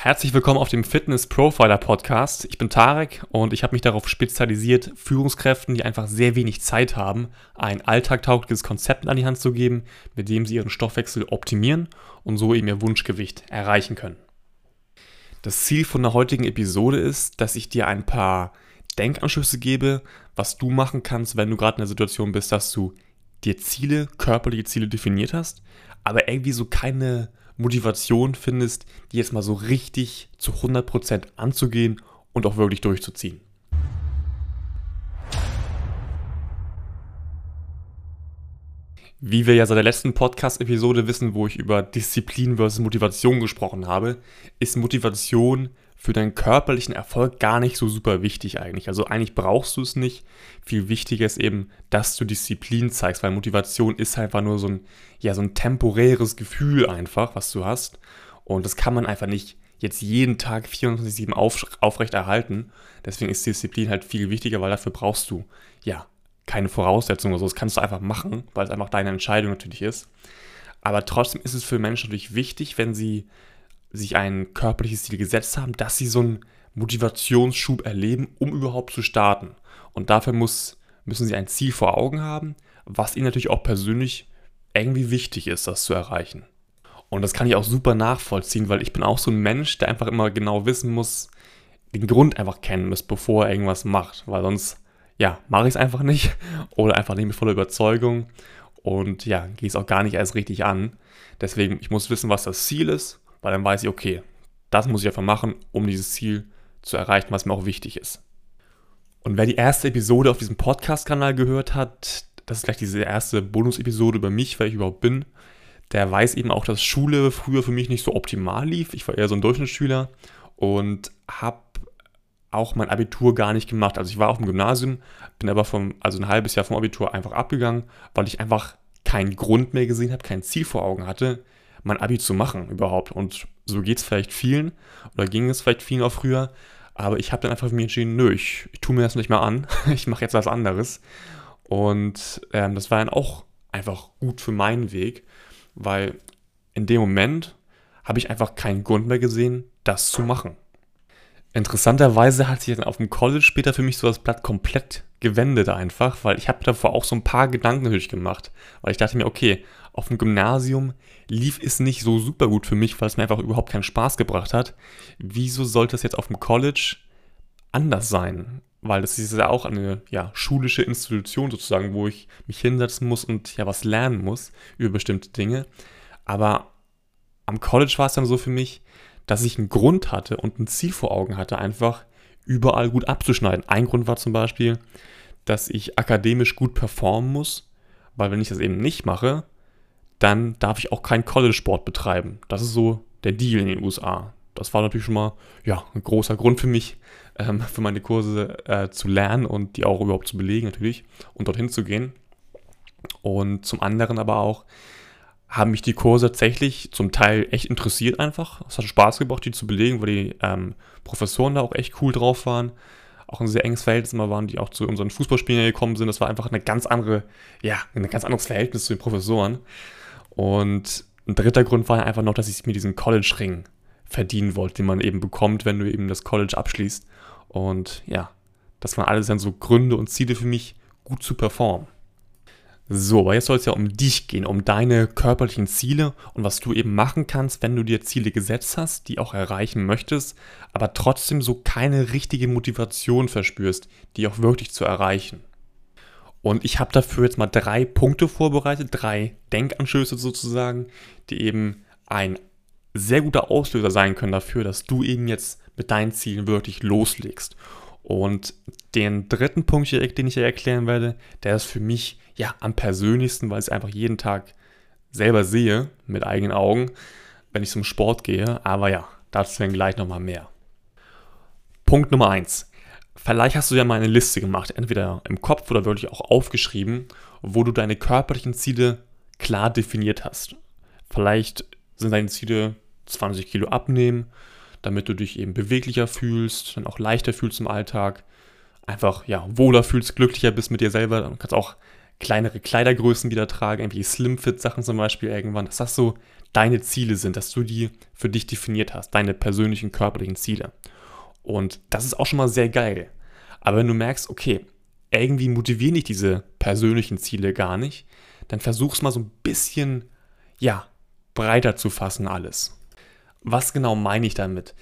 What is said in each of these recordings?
Herzlich willkommen auf dem Fitness Profiler Podcast. Ich bin Tarek und ich habe mich darauf spezialisiert, Führungskräften, die einfach sehr wenig Zeit haben, ein alltagtaugliches Konzept an die Hand zu geben, mit dem sie ihren Stoffwechsel optimieren und so eben ihr Wunschgewicht erreichen können. Das Ziel von der heutigen Episode ist, dass ich dir ein paar Denkanschlüsse gebe, was du machen kannst, wenn du gerade in der Situation bist, dass du dir Ziele, körperliche Ziele definiert hast, aber irgendwie so keine Motivation findest, die jetzt mal so richtig zu 100% anzugehen und auch wirklich durchzuziehen. Wie wir ja seit der letzten Podcast-Episode wissen, wo ich über Disziplin versus Motivation gesprochen habe, ist Motivation für deinen körperlichen Erfolg gar nicht so super wichtig eigentlich. Also eigentlich brauchst du es nicht. Viel wichtiger ist eben, dass du Disziplin zeigst, weil Motivation ist einfach nur so ein, ja, so ein temporäres Gefühl einfach, was du hast. Und das kann man einfach nicht jetzt jeden Tag 24-7 auf, aufrecht. Deswegen ist Disziplin halt viel wichtiger, weil dafür brauchst du, ja, keine Voraussetzungen oder so. Das kannst du einfach machen, weil es einfach deine Entscheidung natürlich ist. Aber trotzdem ist es für Menschen natürlich wichtig, wenn sie sich ein körperliches Ziel gesetzt haben, dass sie so einen Motivationsschub erleben, um überhaupt zu starten. Und dafür muss, müssen sie ein Ziel vor Augen haben, was ihnen natürlich auch persönlich irgendwie wichtig ist, das zu erreichen. Und das kann ich auch super nachvollziehen, weil ich bin auch so ein Mensch, der einfach immer genau wissen muss, den Grund einfach kennen muss, bevor er irgendwas macht. Weil sonst, ja, mache ich es einfach nicht oder einfach nicht mit voller Überzeugung und ja, gehe es auch gar nicht erst richtig an. Deswegen, ich muss wissen, was das Ziel ist weil dann weiß ich, okay, das muss ich einfach machen, um dieses Ziel zu erreichen, was mir auch wichtig ist. Und wer die erste Episode auf diesem Podcast-Kanal gehört hat, das ist gleich diese erste Bonus-Episode über mich, wer ich überhaupt bin, der weiß eben auch, dass Schule früher für mich nicht so optimal lief. Ich war eher so ein Durchschnittsschüler und habe auch mein Abitur gar nicht gemacht. Also ich war auf dem Gymnasium, bin aber vom, also ein halbes Jahr vom Abitur einfach abgegangen, weil ich einfach keinen Grund mehr gesehen habe, kein Ziel vor Augen hatte, mein Abi zu machen überhaupt. Und so geht es vielleicht vielen oder ging es vielleicht vielen auch früher. Aber ich habe dann einfach für mich entschieden, nö, ich, ich tue mir das nicht mehr an. ich mache jetzt was anderes. Und ähm, das war dann auch einfach gut für meinen Weg, weil in dem Moment habe ich einfach keinen Grund mehr gesehen, das zu machen. Interessanterweise hat sich dann auf dem College später für mich so das Blatt komplett gewendet einfach, weil ich habe davor auch so ein paar Gedanken natürlich gemacht, weil ich dachte mir, okay, auf dem Gymnasium lief es nicht so super gut für mich, weil es mir einfach überhaupt keinen Spaß gebracht hat. Wieso sollte es jetzt auf dem College anders sein? Weil das ist ja auch eine ja, schulische Institution sozusagen, wo ich mich hinsetzen muss und ja was lernen muss über bestimmte Dinge. Aber am College war es dann so für mich, dass ich einen Grund hatte und ein Ziel vor Augen hatte, einfach überall gut abzuschneiden. Ein Grund war zum Beispiel, dass ich akademisch gut performen muss, weil wenn ich das eben nicht mache, dann darf ich auch keinen College-Sport betreiben. Das ist so der Deal in den USA. Das war natürlich schon mal ja, ein großer Grund für mich, ähm, für meine Kurse äh, zu lernen und die auch überhaupt zu belegen natürlich und dorthin zu gehen. Und zum anderen aber auch haben mich die Kurse tatsächlich zum Teil echt interessiert einfach. Es hat Spaß gebracht, die zu belegen, weil die ähm, Professoren da auch echt cool drauf waren. Auch ein sehr enges Verhältnis immer waren, die auch zu unseren Fußballspielen gekommen sind. Das war einfach eine ganz andere, ja, ein ganz anderes Verhältnis zu den Professoren. Und ein dritter Grund war einfach noch, dass ich mir diesen College-Ring verdienen wollte, den man eben bekommt, wenn du eben das College abschließt. Und ja, das waren alles dann so Gründe und Ziele für mich, gut zu performen. So, aber jetzt soll es ja um dich gehen, um deine körperlichen Ziele und was du eben machen kannst, wenn du dir Ziele gesetzt hast, die auch erreichen möchtest, aber trotzdem so keine richtige Motivation verspürst, die auch wirklich zu erreichen. Und ich habe dafür jetzt mal drei Punkte vorbereitet, drei Denkanstöße sozusagen, die eben ein sehr guter Auslöser sein können dafür, dass du eben jetzt mit deinen Zielen wirklich loslegst. Und den dritten Punkt, den ich hier erklären werde, der ist für mich ja am persönlichsten, weil ich es einfach jeden Tag selber sehe, mit eigenen Augen, wenn ich zum Sport gehe. Aber ja, dazu dann gleich nochmal mehr. Punkt Nummer eins Vielleicht hast du ja mal eine Liste gemacht, entweder im Kopf oder wirklich auch aufgeschrieben, wo du deine körperlichen Ziele klar definiert hast. Vielleicht sind deine Ziele 20 Kilo abnehmen, damit du dich eben beweglicher fühlst, dann auch leichter fühlst im Alltag, einfach ja wohler fühlst, glücklicher bist mit dir selber. Du kannst auch kleinere Kleidergrößen wieder tragen, irgendwie Slimfit-Sachen zum Beispiel irgendwann, dass das so deine Ziele sind, dass du die für dich definiert hast, deine persönlichen körperlichen Ziele. Und das ist auch schon mal sehr geil. Aber wenn du merkst, okay, irgendwie motivieren dich diese persönlichen Ziele gar nicht, dann versuch's mal so ein bisschen, ja, breiter zu fassen alles. Was genau meine ich damit?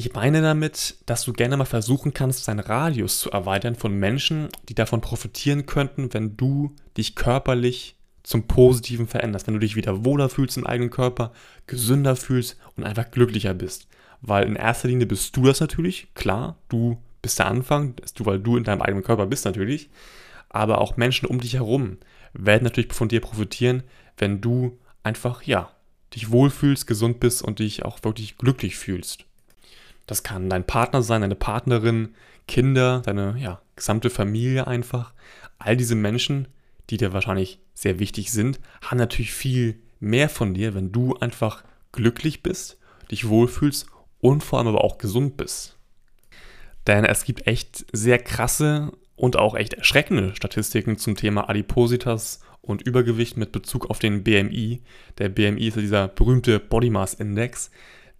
Ich meine damit, dass du gerne mal versuchen kannst, deinen Radius zu erweitern von Menschen, die davon profitieren könnten, wenn du dich körperlich zum Positiven veränderst, wenn du dich wieder wohler fühlst im eigenen Körper, gesünder fühlst und einfach glücklicher bist. Weil in erster Linie bist du das natürlich, klar, du bist der Anfang, du, weil du in deinem eigenen Körper bist natürlich, aber auch Menschen um dich herum werden natürlich von dir profitieren, wenn du einfach, ja, dich wohlfühlst, gesund bist und dich auch wirklich glücklich fühlst. Das kann dein Partner sein, deine Partnerin, Kinder, deine ja, gesamte Familie einfach. All diese Menschen, die dir wahrscheinlich sehr wichtig sind, haben natürlich viel mehr von dir, wenn du einfach glücklich bist, dich wohlfühlst und vor allem aber auch gesund bist. Denn es gibt echt sehr krasse und auch echt erschreckende Statistiken zum Thema Adipositas und Übergewicht mit Bezug auf den BMI. Der BMI ist ja dieser berühmte Body Mass Index,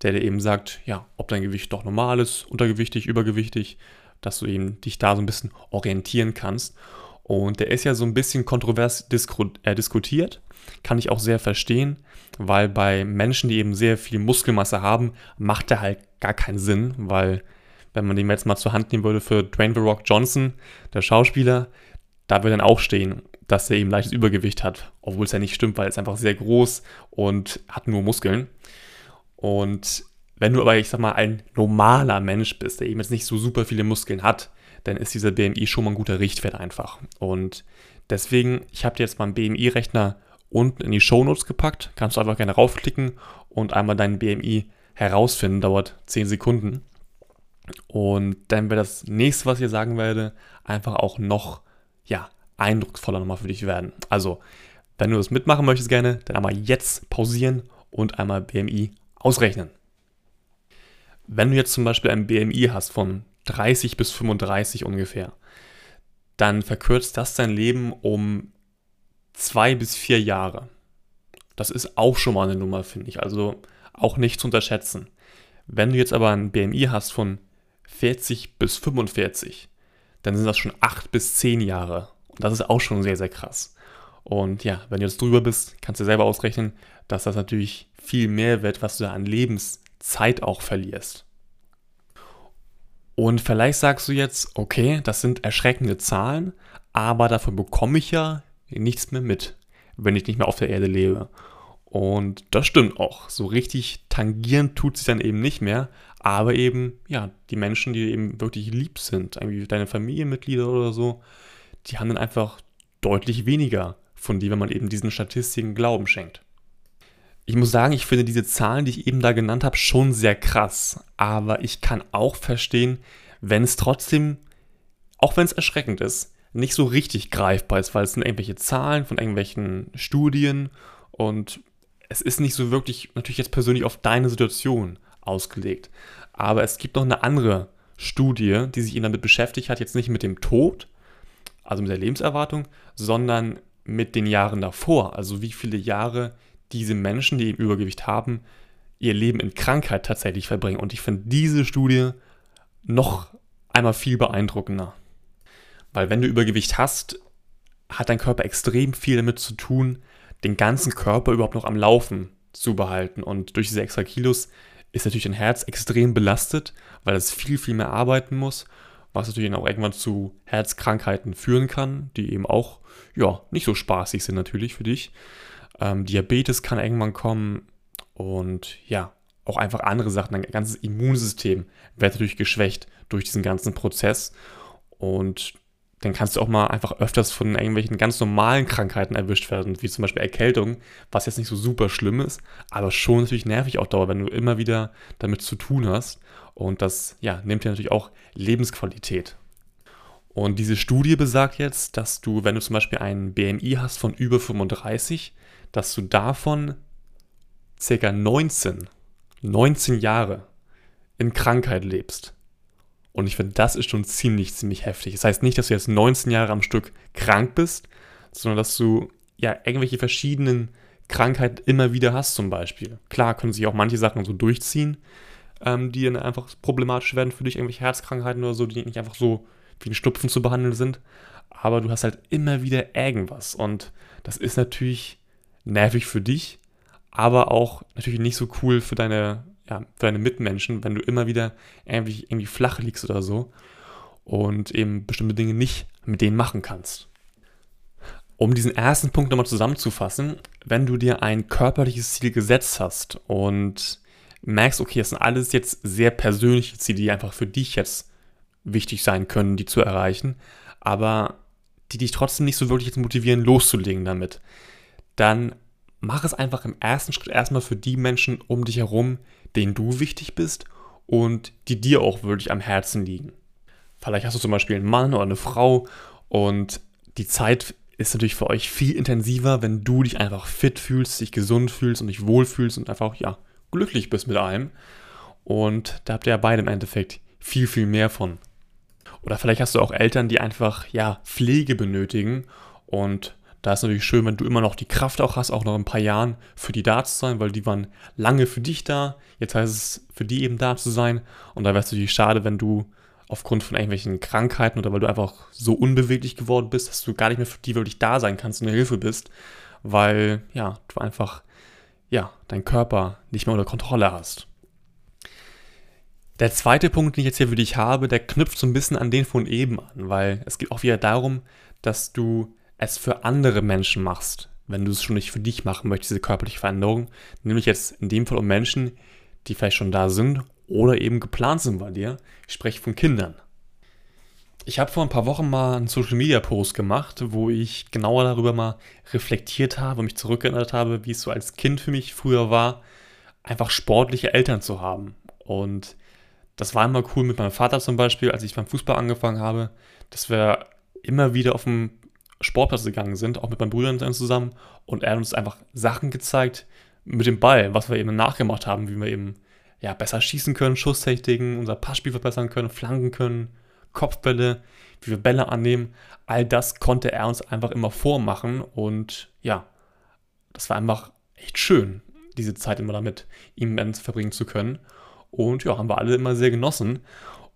der dir eben sagt, ja, ob dein Gewicht doch normal ist, untergewichtig, übergewichtig, dass du eben dich da so ein bisschen orientieren kannst. Und der ist ja so ein bisschen kontrovers äh, diskutiert, kann ich auch sehr verstehen, weil bei Menschen, die eben sehr viel Muskelmasse haben, macht der halt gar keinen Sinn, weil wenn man den jetzt mal zur Hand nehmen würde für Dwayne The Rock Johnson, der Schauspieler, da würde dann auch stehen, dass er eben leichtes Übergewicht hat, obwohl es ja nicht stimmt, weil er ist einfach sehr groß und hat nur Muskeln. Und wenn du aber, ich sag mal, ein normaler Mensch bist, der eben jetzt nicht so super viele Muskeln hat, dann ist dieser BMI schon mal ein guter Richtwert einfach. Und deswegen, ich habe dir jetzt mal einen BMI-Rechner unten in die Shownotes gepackt. Kannst du einfach gerne raufklicken und einmal deinen BMI herausfinden. Dauert 10 Sekunden. Und dann wäre das nächste, was ich hier sagen werde, einfach auch noch, ja, eindrucksvoller nochmal für dich werden. Also, wenn du das mitmachen möchtest gerne, dann einmal jetzt pausieren und einmal BMI ausrechnen. Wenn du jetzt zum Beispiel ein BMI hast von 30 bis 35 ungefähr, dann verkürzt das dein Leben um zwei bis vier Jahre. Das ist auch schon mal eine Nummer, finde ich. Also auch nicht zu unterschätzen. Wenn du jetzt aber ein BMI hast von 40 bis 45, dann sind das schon 8 bis 10 Jahre. Und das ist auch schon sehr, sehr krass. Und ja, wenn du jetzt drüber bist, kannst du selber ausrechnen, dass das natürlich viel mehr wird, was du da an Lebenszeit auch verlierst. Und vielleicht sagst du jetzt, okay, das sind erschreckende Zahlen, aber davon bekomme ich ja nichts mehr mit, wenn ich nicht mehr auf der Erde lebe. Und das stimmt auch. So richtig tangieren tut sich dann eben nicht mehr. Aber eben, ja, die Menschen, die eben wirklich lieb sind, irgendwie deine Familienmitglieder oder so, die haben dann einfach deutlich weniger von dir, wenn man eben diesen Statistiken Glauben schenkt. Ich muss sagen, ich finde diese Zahlen, die ich eben da genannt habe, schon sehr krass. Aber ich kann auch verstehen, wenn es trotzdem, auch wenn es erschreckend ist, nicht so richtig greifbar ist, weil es sind irgendwelche Zahlen von irgendwelchen Studien und es ist nicht so wirklich natürlich jetzt persönlich auf deine Situation ausgelegt. Aber es gibt noch eine andere Studie, die sich eben damit beschäftigt hat, jetzt nicht mit dem Tod, also mit der Lebenserwartung, sondern mit den Jahren davor. Also wie viele Jahre diese Menschen, die eben Übergewicht haben, ihr Leben in Krankheit tatsächlich verbringen. Und ich finde diese Studie noch einmal viel beeindruckender. Weil wenn du Übergewicht hast, hat dein Körper extrem viel damit zu tun, den ganzen Körper überhaupt noch am Laufen zu behalten. Und durch diese extra Kilos ist natürlich dein Herz extrem belastet, weil es viel, viel mehr arbeiten muss, was natürlich auch irgendwann zu Herzkrankheiten führen kann, die eben auch ja, nicht so spaßig sind natürlich für dich. Ähm, Diabetes kann irgendwann kommen und ja, auch einfach andere Sachen. Dein ganzes Immunsystem wird natürlich geschwächt durch diesen ganzen Prozess. Und dann kannst du auch mal einfach öfters von irgendwelchen ganz normalen Krankheiten erwischt werden, wie zum Beispiel Erkältung, was jetzt nicht so super schlimm ist, aber schon natürlich nervig auch dauert, wenn du immer wieder damit zu tun hast. Und das ja, nimmt dir natürlich auch Lebensqualität. Und diese Studie besagt jetzt, dass du, wenn du zum Beispiel einen BMI hast von über 35, dass du davon circa 19, 19 Jahre in Krankheit lebst. Und ich finde, das ist schon ziemlich, ziemlich heftig. Das heißt nicht, dass du jetzt 19 Jahre am Stück krank bist, sondern dass du ja irgendwelche verschiedenen Krankheit immer wieder hast zum Beispiel. Klar können sich auch manche Sachen so durchziehen, ähm, die dann einfach problematisch werden für dich, irgendwelche Herzkrankheiten oder so, die nicht einfach so wie ein Stupfen zu behandeln sind. Aber du hast halt immer wieder irgendwas. Und das ist natürlich nervig für dich, aber auch natürlich nicht so cool für deine, ja, für deine Mitmenschen, wenn du immer wieder irgendwie, irgendwie flach liegst oder so und eben bestimmte Dinge nicht mit denen machen kannst. Um diesen ersten Punkt nochmal zusammenzufassen, wenn du dir ein körperliches Ziel gesetzt hast und merkst, okay, das sind alles jetzt sehr persönliche Ziele, die einfach für dich jetzt wichtig sein können, die zu erreichen, aber die dich trotzdem nicht so wirklich jetzt motivieren, loszulegen damit, dann mach es einfach im ersten Schritt erstmal für die Menschen um dich herum, denen du wichtig bist und die dir auch wirklich am Herzen liegen. Vielleicht hast du zum Beispiel einen Mann oder eine Frau und die Zeit ist natürlich für euch viel intensiver, wenn du dich einfach fit fühlst, dich gesund fühlst und dich wohlfühlst und einfach, ja, glücklich bist mit allem. Und da habt ihr ja beide im Endeffekt viel, viel mehr von. Oder vielleicht hast du auch Eltern, die einfach, ja, Pflege benötigen. Und da ist natürlich schön, wenn du immer noch die Kraft auch hast, auch noch ein paar Jahren für die da zu sein, weil die waren lange für dich da. Jetzt heißt es, für die eben da zu sein. Und da wäre es natürlich schade, wenn du aufgrund von irgendwelchen Krankheiten oder weil du einfach so unbeweglich geworden bist, dass du gar nicht mehr für die wirklich da sein kannst und eine Hilfe bist, weil, ja, du einfach ja, dein Körper nicht mehr unter Kontrolle hast. Der zweite Punkt, den ich jetzt hier für dich habe, der knüpft so ein bisschen an den von eben an, weil es geht auch wieder darum, dass du es für andere Menschen machst, wenn du es schon nicht für dich machen möchtest, diese körperliche Veränderung. Nämlich jetzt in dem Fall um Menschen, die vielleicht schon da sind oder eben geplant sind bei dir. Ich spreche von Kindern. Ich habe vor ein paar Wochen mal einen Social Media Post gemacht, wo ich genauer darüber mal reflektiert habe und mich zurückerinnert habe, wie es so als Kind für mich früher war, einfach sportliche Eltern zu haben. Und das war immer cool mit meinem Vater zum Beispiel, als ich beim Fußball angefangen habe, dass wir immer wieder auf dem Sportplatz gegangen sind, auch mit meinen Brüdern zusammen. Und er hat uns einfach Sachen gezeigt mit dem Ball, was wir eben nachgemacht haben, wie wir eben ja, besser schießen können, Schusstechniken, unser Passspiel verbessern können, flanken können, Kopfbälle, wie wir Bälle annehmen, all das konnte er uns einfach immer vormachen und ja, das war einfach echt schön, diese Zeit immer damit ihm verbringen zu können. Und ja, haben wir alle immer sehr genossen.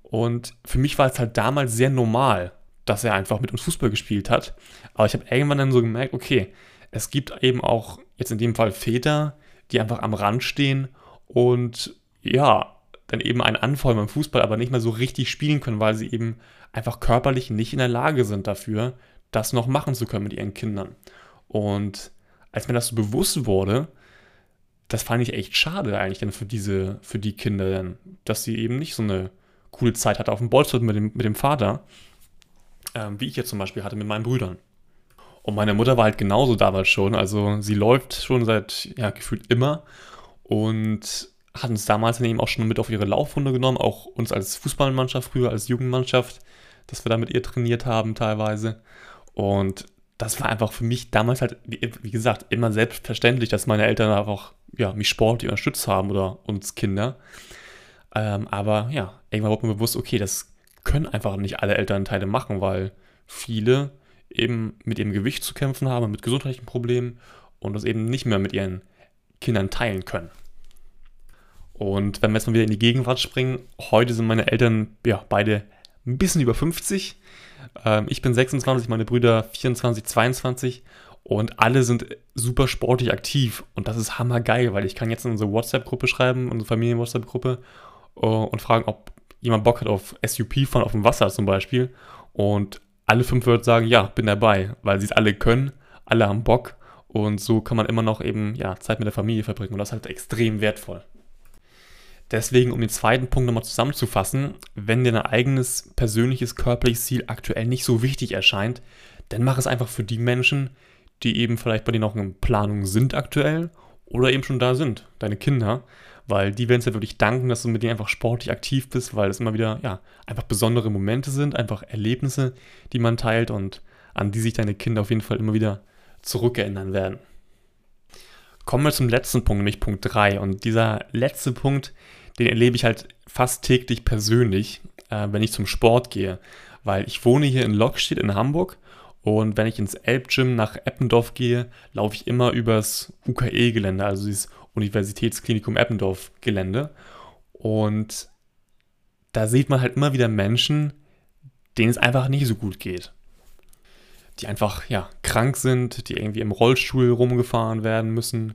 Und für mich war es halt damals sehr normal, dass er einfach mit uns Fußball gespielt hat. Aber ich habe irgendwann dann so gemerkt, okay, es gibt eben auch jetzt in dem Fall Väter, die einfach am Rand stehen und ja, dann eben einen Anfall beim Fußball, aber nicht mehr so richtig spielen können, weil sie eben einfach körperlich nicht in der Lage sind dafür, das noch machen zu können mit ihren Kindern. Und als mir das so bewusst wurde, das fand ich echt schade eigentlich dann für diese, für die Kinder, dass sie eben nicht so eine coole Zeit hatte auf dem Bolzplatz mit dem, mit dem Vater, ähm, wie ich jetzt zum Beispiel hatte mit meinen Brüdern. Und meine Mutter war halt genauso damals schon, also sie läuft schon seit, ja, gefühlt immer und hat uns damals eben auch schon mit auf ihre Laufrunde genommen, auch uns als Fußballmannschaft früher, als Jugendmannschaft, dass wir da mit ihr trainiert haben teilweise. Und das war einfach für mich damals halt, wie, wie gesagt, immer selbstverständlich, dass meine Eltern einfach ja, mich sportlich unterstützt haben oder uns Kinder. Ähm, aber ja, irgendwann wurde mir bewusst, okay, das können einfach nicht alle Elternteile machen, weil viele eben mit ihrem Gewicht zu kämpfen haben, mit gesundheitlichen Problemen und das eben nicht mehr mit ihren Kindern teilen können. Und wenn wir jetzt mal wieder in die Gegenwart springen, heute sind meine Eltern ja beide ein bisschen über 50. Ähm, ich bin 26, meine Brüder 24, 22 und alle sind super sportlich aktiv und das ist hammergeil, weil ich kann jetzt in unsere WhatsApp-Gruppe schreiben, unsere Familien-WhatsApp-Gruppe uh, und fragen, ob jemand Bock hat auf SUP fahren auf dem Wasser zum Beispiel und alle fünf würden sagen, ja, bin dabei, weil sie es alle können, alle haben Bock und so kann man immer noch eben ja, Zeit mit der Familie verbringen und das ist halt extrem wertvoll. Deswegen, um den zweiten Punkt nochmal zusammenzufassen, wenn dir dein eigenes persönliches körperliches Ziel aktuell nicht so wichtig erscheint, dann mach es einfach für die Menschen, die eben vielleicht bei dir noch in Planung sind aktuell oder eben schon da sind, deine Kinder, weil die werden es ja wirklich danken, dass du mit denen einfach sportlich aktiv bist, weil es immer wieder, ja, einfach besondere Momente sind, einfach Erlebnisse, die man teilt und an die sich deine Kinder auf jeden Fall immer wieder zurückerinnern werden. Kommen wir zum letzten Punkt, nämlich Punkt 3. Und dieser letzte Punkt, den erlebe ich halt fast täglich persönlich, äh, wenn ich zum Sport gehe. Weil ich wohne hier in Lockstedt in Hamburg Und wenn ich ins Elbgym nach Eppendorf gehe, laufe ich immer übers UKE-Gelände, also dieses Universitätsklinikum Eppendorf-Gelände. Und da sieht man halt immer wieder Menschen, denen es einfach nicht so gut geht. Die einfach, ja, krank sind, die irgendwie im Rollstuhl rumgefahren werden müssen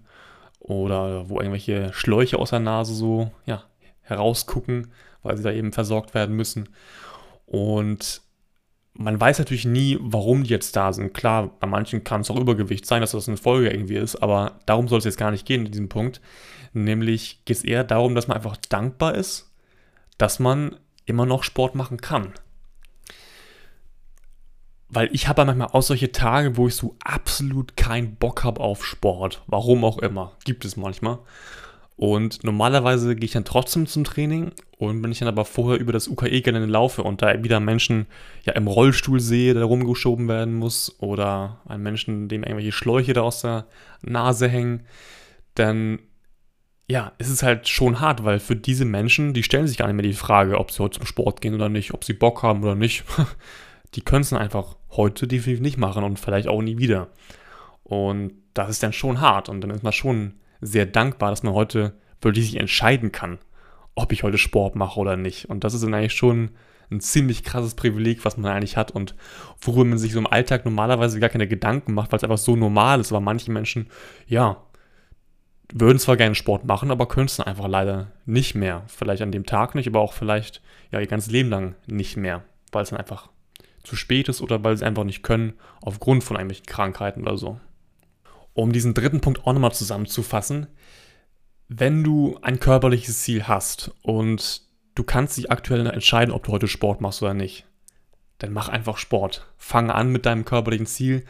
oder wo irgendwelche Schläuche aus der Nase so, ja, herausgucken, weil sie da eben versorgt werden müssen. Und man weiß natürlich nie, warum die jetzt da sind. Klar, bei manchen kann es auch Übergewicht sein, dass das eine Folge irgendwie ist, aber darum soll es jetzt gar nicht gehen in diesem Punkt. Nämlich geht es eher darum, dass man einfach dankbar ist, dass man immer noch Sport machen kann. Weil ich habe manchmal auch solche Tage, wo ich so absolut keinen Bock habe auf Sport. Warum auch immer. Gibt es manchmal. Und normalerweise gehe ich dann trotzdem zum Training und wenn ich dann aber vorher über das UKE-Gelände laufe und da wieder Menschen ja im Rollstuhl sehe, der rumgeschoben werden muss oder einen Menschen, dem irgendwelche Schläuche da aus der Nase hängen, dann ja, es ist halt schon hart, weil für diese Menschen, die stellen sich gar nicht mehr die Frage, ob sie heute zum Sport gehen oder nicht, ob sie Bock haben oder nicht. Die können es einfach heute definitiv nicht machen und vielleicht auch nie wieder. Und das ist dann schon hart und dann ist man schon sehr dankbar, dass man heute wirklich sich entscheiden kann, ob ich heute Sport mache oder nicht. Und das ist dann eigentlich schon ein ziemlich krasses Privileg, was man eigentlich hat und worüber man sich so im Alltag normalerweise gar keine Gedanken macht, weil es einfach so normal ist. Aber manche Menschen, ja, würden zwar gerne Sport machen, aber können es dann einfach leider nicht mehr. Vielleicht an dem Tag nicht, aber auch vielleicht ja ihr ganzes Leben lang nicht mehr, weil es dann einfach zu spät ist oder weil sie einfach nicht können, aufgrund von irgendwelchen Krankheiten oder so. Um diesen dritten Punkt auch nochmal zusammenzufassen, wenn du ein körperliches Ziel hast und du kannst dich aktuell entscheiden, ob du heute Sport machst oder nicht, dann mach einfach Sport. Fang an mit deinem körperlichen Ziel,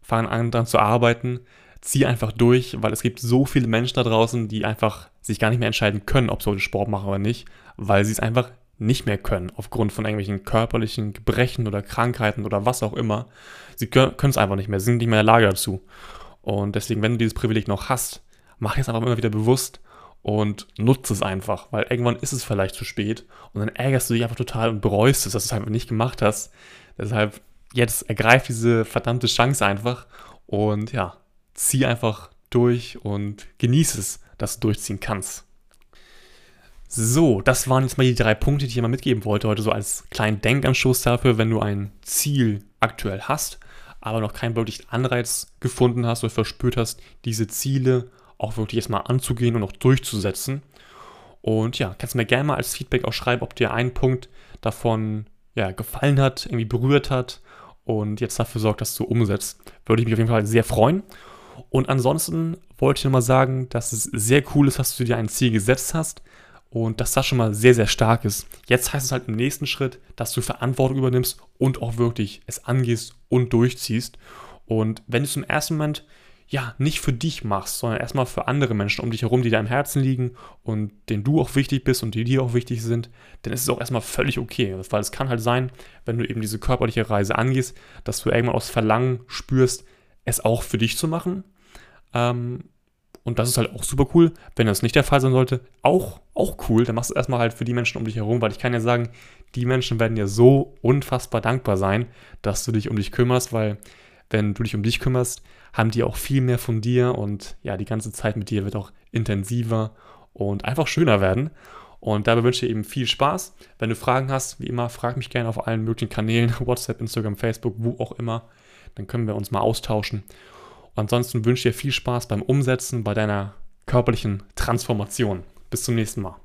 fang an daran zu arbeiten, zieh einfach durch, weil es gibt so viele Menschen da draußen, die einfach sich gar nicht mehr entscheiden können, ob sie heute Sport machen oder nicht, weil sie es einfach nicht mehr können, aufgrund von irgendwelchen körperlichen Gebrechen oder Krankheiten oder was auch immer. Sie können es einfach nicht mehr, sind nicht mehr in der Lage dazu. Und deswegen, wenn du dieses Privileg noch hast, mach es einfach immer wieder bewusst und nutze es einfach, weil irgendwann ist es vielleicht zu spät und dann ärgerst du dich einfach total und bereust es, dass du es einfach nicht gemacht hast. Deshalb jetzt ergreif diese verdammte Chance einfach und ja, zieh einfach durch und genieße es, dass du durchziehen kannst. So, das waren jetzt mal die drei Punkte, die ich mal mitgeben wollte, heute so als kleinen Denkanstoß dafür, wenn du ein Ziel aktuell hast, aber noch keinen wirklichen Anreiz gefunden hast oder verspürt hast, diese Ziele auch wirklich erstmal anzugehen und auch durchzusetzen. Und ja, kannst du mir gerne mal als Feedback auch schreiben, ob dir ein Punkt davon ja, gefallen hat, irgendwie berührt hat und jetzt dafür sorgt, dass du umsetzt. Würde ich mich auf jeden Fall sehr freuen. Und ansonsten wollte ich nochmal sagen, dass es sehr cool ist, dass du dir ein Ziel gesetzt hast und dass das schon mal sehr, sehr stark ist. Jetzt heißt es halt im nächsten Schritt, dass du Verantwortung übernimmst und auch wirklich es angehst und durchziehst. Und wenn du es im ersten Moment ja nicht für dich machst, sondern erstmal für andere Menschen um dich herum, die dir am Herzen liegen und denen du auch wichtig bist und die dir auch wichtig sind, dann ist es auch erstmal völlig okay. Weil es kann halt sein, wenn du eben diese körperliche Reise angehst, dass du irgendwann aus Verlangen spürst, es auch für dich zu machen. Ähm, und das ist halt auch super cool. Wenn das nicht der Fall sein sollte, auch, auch cool. Dann machst du es erstmal halt für die Menschen um dich herum, weil ich kann ja sagen, die Menschen werden dir so unfassbar dankbar sein, dass du dich um dich kümmerst, weil wenn du dich um dich kümmerst, haben die auch viel mehr von dir und ja, die ganze Zeit mit dir wird auch intensiver und einfach schöner werden. Und dabei wünsche ich dir eben viel Spaß. Wenn du Fragen hast, wie immer, frag mich gerne auf allen möglichen Kanälen, WhatsApp, Instagram, Facebook, wo auch immer. Dann können wir uns mal austauschen. Ansonsten wünsche ich dir viel Spaß beim Umsetzen, bei deiner körperlichen Transformation. Bis zum nächsten Mal.